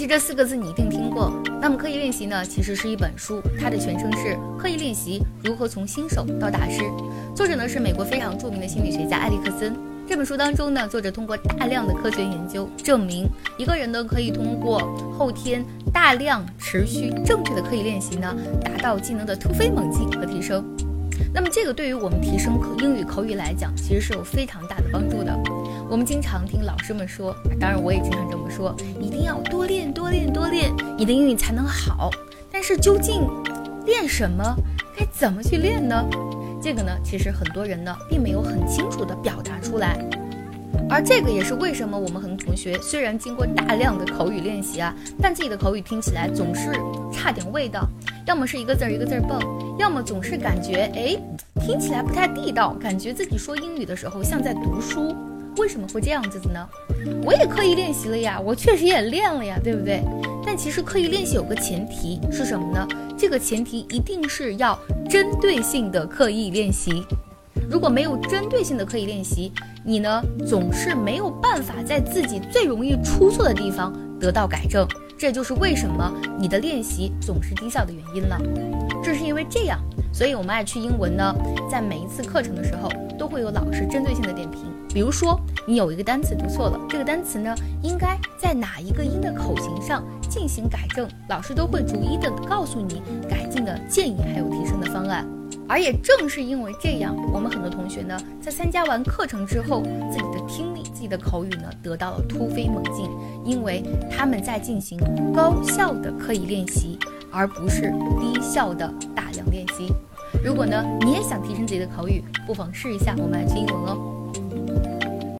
习这四个字你一定听过。那么刻意练习呢，其实是一本书，它的全称是《刻意练习：如何从新手到大师》，作者呢是美国非常著名的心理学家埃里克森。这本书当中呢，作者通过大量的科学研究证明，一个人呢可以通过后天大量、持续、正确的刻意练习呢，达到技能的突飞猛进和提升。那么这个对于我们提升口英语口语来讲，其实是有非常大的帮助的。我们经常听老师们说，当然我也经常这么说，一定要多练、多练、多练，你的英语才能好。但是究竟练什么？该怎么去练呢？这个呢，其实很多人呢，并没有很清楚的表达出来。而这个也是为什么我们很多同学虽然经过大量的口语练习啊，但自己的口语听起来总是差点味道，要么是一个字儿一个字儿蹦，要么总是感觉哎听起来不太地道，感觉自己说英语的时候像在读书。为什么会这样子的呢？我也刻意练习了呀，我确实也练了呀，对不对？但其实刻意练习有个前提是什么呢？这个前提一定是要针对性的刻意练习。如果没有针对性的刻意练习，你呢总是没有办法在自己最容易出错的地方得到改正，这就是为什么你的练习总是低效的原因了。正是因为这样，所以我们爱趣英文呢，在每一次课程的时候都会有老师针对性的点评。比如说，你有一个单词读错了，这个单词呢应该在哪一个音的口型上进行改正，老师都会逐一的告诉你改进的建议，而也正是因为这样，我们很多同学呢，在参加完课程之后，自己的听力、自己的口语呢，得到了突飞猛进，因为他们在进行高效的刻意练习，而不是低效的大量练习。如果呢，你也想提升自己的口语，不妨试一下我们爱听英文哦。